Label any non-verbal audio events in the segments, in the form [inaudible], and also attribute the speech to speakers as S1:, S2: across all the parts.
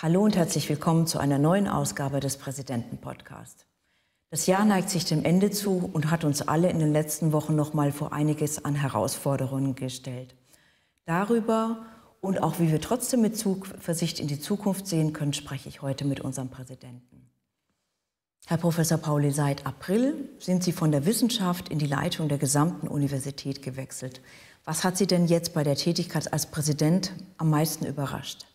S1: Hallo und herzlich willkommen zu einer neuen Ausgabe des Präsidenten-Podcast. Das Jahr neigt sich dem Ende zu und hat uns alle in den letzten Wochen noch mal vor einiges an Herausforderungen gestellt. Darüber und auch wie wir trotzdem mit Zuversicht in die Zukunft sehen können, spreche ich heute mit unserem Präsidenten. Herr Professor Pauli, seit April sind Sie von der Wissenschaft in die Leitung der gesamten Universität gewechselt. Was hat Sie denn jetzt bei der Tätigkeit als Präsident am meisten überrascht?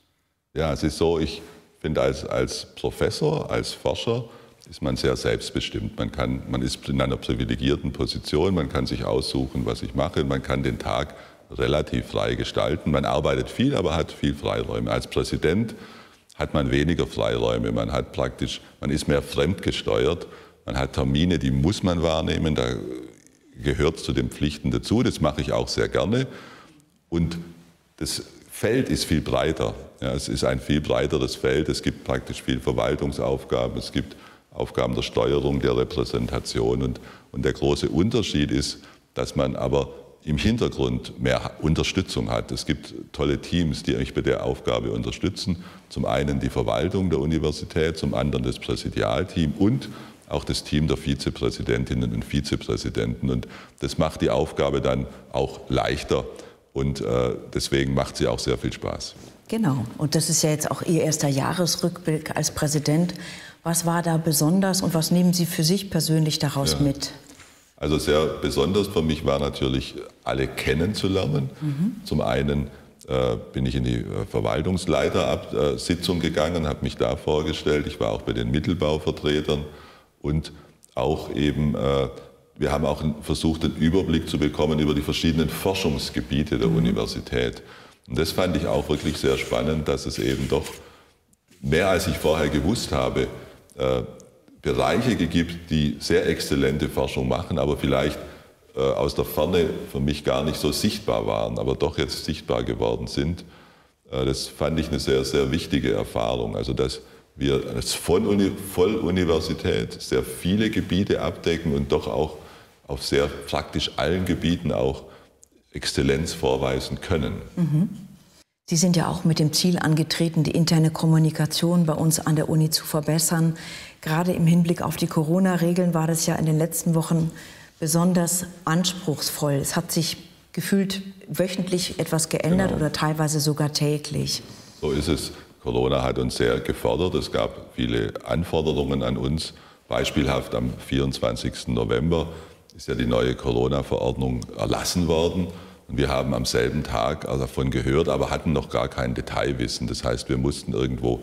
S2: Ja, es ist so, ich finde, als, als Professor, als Forscher ist man sehr selbstbestimmt. Man, kann, man ist in einer privilegierten Position, man kann sich aussuchen, was ich mache, man kann den Tag relativ frei gestalten. Man arbeitet viel, aber hat viel Freiräume. Als Präsident hat man weniger Freiräume. Man hat praktisch, man ist mehr fremdgesteuert. Man hat Termine, die muss man wahrnehmen. Da gehört zu den Pflichten dazu. Das mache ich auch sehr gerne. Und das Feld ist viel breiter. Ja, es ist ein viel breiteres Feld. Es gibt praktisch viel Verwaltungsaufgaben. Es gibt Aufgaben der Steuerung, der Repräsentation. Und, und der große Unterschied ist, dass man aber im Hintergrund mehr Unterstützung hat. Es gibt tolle Teams, die mich bei der Aufgabe unterstützen. Zum einen die Verwaltung der Universität, zum anderen das Präsidialteam und auch das Team der Vizepräsidentinnen und Vizepräsidenten. Und das macht die Aufgabe dann auch leichter und äh, deswegen macht sie auch sehr viel Spaß.
S1: Genau, und das ist ja jetzt auch Ihr erster Jahresrückblick als Präsident. Was war da besonders und was nehmen Sie für sich persönlich daraus ja. mit?
S2: Also sehr besonders für mich war natürlich, alle kennenzulernen. Mhm. Zum einen äh, bin ich in die äh, Verwaltungsleitersitzung gegangen, habe mich da vorgestellt. Ich war auch bei den Mittelbauvertretern und auch eben, äh, wir haben auch versucht, einen Überblick zu bekommen über die verschiedenen Forschungsgebiete der mhm. Universität. Und das fand ich auch wirklich sehr spannend, dass es eben doch mehr als ich vorher gewusst habe, äh, Bereiche gibt, die sehr exzellente Forschung machen, aber vielleicht äh, aus der Ferne für mich gar nicht so sichtbar waren, aber doch jetzt sichtbar geworden sind. Äh, das fand ich eine sehr, sehr wichtige Erfahrung. Also, dass wir als Volluniversität sehr viele Gebiete abdecken und doch auch auf sehr praktisch allen Gebieten auch Exzellenz vorweisen können. Mhm.
S1: Sie sind ja auch mit dem Ziel angetreten, die interne Kommunikation bei uns an der Uni zu verbessern. Gerade im Hinblick auf die Corona-Regeln war das ja in den letzten Wochen besonders anspruchsvoll. Es hat sich gefühlt wöchentlich etwas geändert genau. oder teilweise sogar täglich.
S2: So ist es. Corona hat uns sehr gefordert. Es gab viele Anforderungen an uns. Beispielhaft am 24. November ist ja die neue Corona-Verordnung erlassen worden. Und wir haben am selben Tag davon gehört, aber hatten noch gar kein Detailwissen. Das heißt, wir mussten irgendwo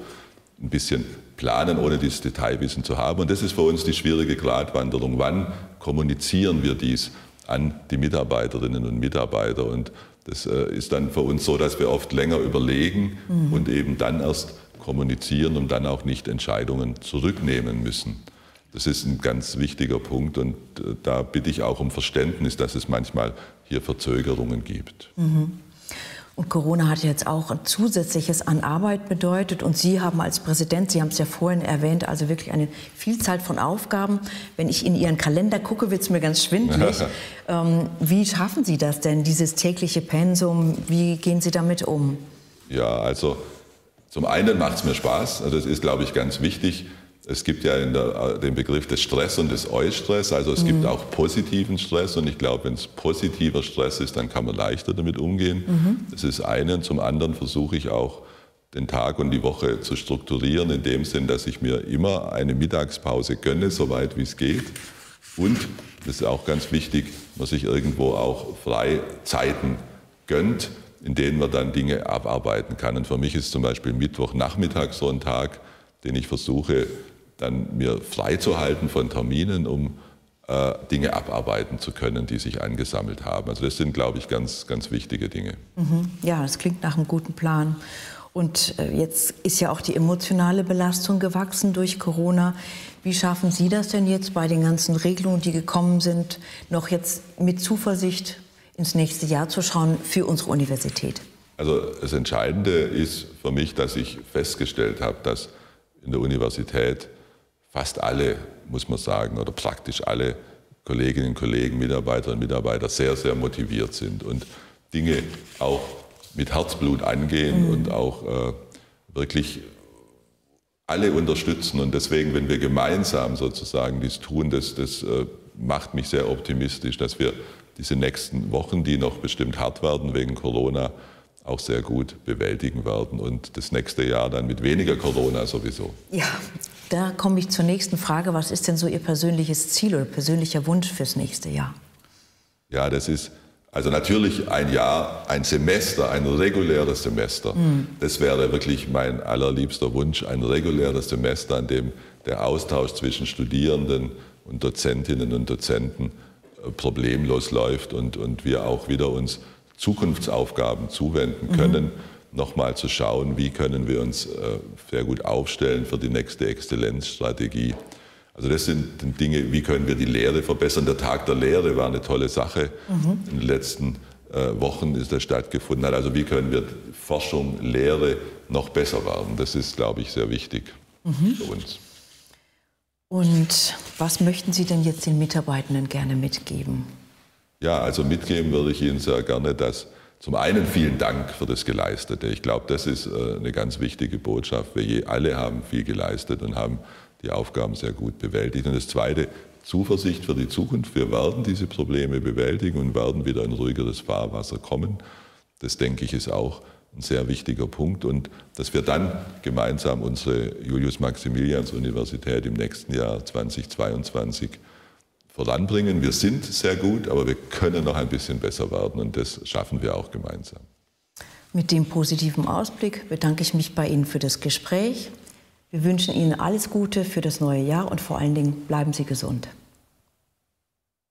S2: ein bisschen planen, ohne dieses Detailwissen zu haben. Und das ist für uns die schwierige Gratwanderung. Wann kommunizieren wir dies an die Mitarbeiterinnen und Mitarbeiter? Und das äh, ist dann für uns so, dass wir oft länger überlegen mhm. und eben dann erst kommunizieren und dann auch nicht Entscheidungen zurücknehmen müssen. Das ist ein ganz wichtiger Punkt und äh, da bitte ich auch um Verständnis, dass es manchmal hier Verzögerungen gibt.
S1: Mhm. Und Corona hat jetzt auch ein zusätzliches an Arbeit bedeutet. Und Sie haben als Präsident, Sie haben es ja vorhin erwähnt, also wirklich eine Vielzahl von Aufgaben. Wenn ich in Ihren Kalender gucke, wird es mir ganz schwindlig. [laughs] ähm, wie schaffen Sie das denn, dieses tägliche Pensum? Wie gehen Sie damit um?
S2: Ja, also zum einen macht es mir Spaß. Also das ist, glaube ich, ganz wichtig. Es gibt ja der, den Begriff des Stress und des Eustress, also es mhm. gibt auch positiven Stress und ich glaube, wenn es positiver Stress ist, dann kann man leichter damit umgehen. Mhm. Das ist eine und zum anderen versuche ich auch den Tag und die Woche zu strukturieren, in dem Sinn, dass ich mir immer eine Mittagspause gönne, soweit wie es geht. Und, das ist auch ganz wichtig, man sich irgendwo auch Freizeiten gönnt, in denen man dann Dinge abarbeiten kann. Und für mich ist zum Beispiel Mittwochnachmittag so ein Tag, den ich versuche dann mir freizuhalten von Terminen, um äh, Dinge abarbeiten zu können, die sich angesammelt haben. Also das sind, glaube ich, ganz, ganz wichtige Dinge.
S1: Mhm. Ja, das klingt nach einem guten Plan. Und äh, jetzt ist ja auch die emotionale Belastung gewachsen durch Corona. Wie schaffen Sie das denn jetzt bei den ganzen Regelungen, die gekommen sind, noch jetzt mit Zuversicht ins nächste Jahr zu schauen für unsere Universität?
S2: Also das Entscheidende ist für mich, dass ich festgestellt habe, dass in der Universität fast alle, muss man sagen, oder praktisch alle Kolleginnen und Kollegen, Mitarbeiterinnen und Mitarbeiter sehr, sehr motiviert sind und Dinge auch mit Herzblut angehen mhm. und auch äh, wirklich alle unterstützen. Und deswegen, wenn wir gemeinsam sozusagen dies tun, das, das äh, macht mich sehr optimistisch, dass wir diese nächsten Wochen, die noch bestimmt hart werden wegen Corona, auch sehr gut bewältigen werden und das nächste Jahr dann mit weniger Corona sowieso.
S1: Ja, da komme ich zur nächsten Frage. Was ist denn so Ihr persönliches Ziel oder persönlicher Wunsch fürs nächste Jahr?
S2: Ja, das ist also natürlich ein Jahr, ein Semester, ein reguläres Semester. Mhm. Das wäre wirklich mein allerliebster Wunsch, ein reguläres Semester, an dem der Austausch zwischen Studierenden und Dozentinnen und Dozenten äh, problemlos läuft und, und wir auch wieder uns Zukunftsaufgaben zuwenden können, mhm. nochmal zu schauen, wie können wir uns äh, sehr gut aufstellen für die nächste Exzellenzstrategie. Also das sind Dinge, wie können wir die Lehre verbessern. Der Tag der Lehre war eine tolle Sache. Mhm. In den letzten äh, Wochen ist er stattgefunden hat. Also wie können wir Forschung, Lehre noch besser werden. Das ist, glaube ich, sehr wichtig mhm. für uns.
S1: Und was möchten Sie denn jetzt den Mitarbeitenden gerne mitgeben?
S2: Ja, also mitgeben würde ich Ihnen sehr gerne, dass zum einen vielen Dank für das Geleistete. Ich glaube, das ist äh, eine ganz wichtige Botschaft. Wir alle haben viel geleistet und haben die Aufgaben sehr gut bewältigt. Und das Zweite, Zuversicht für die Zukunft. Wir werden diese Probleme bewältigen und werden wieder in ruhigeres Fahrwasser kommen. Das denke ich ist auch ein sehr wichtiger Punkt und dass wir dann gemeinsam unsere Julius-Maximilians-Universität im nächsten Jahr 2022 voranbringen. Wir sind sehr gut, aber wir können noch ein bisschen besser werden und das schaffen wir auch gemeinsam.
S1: Mit dem positiven Ausblick bedanke ich mich bei Ihnen für das Gespräch. Wir wünschen Ihnen alles Gute für das neue Jahr und vor allen Dingen bleiben Sie gesund.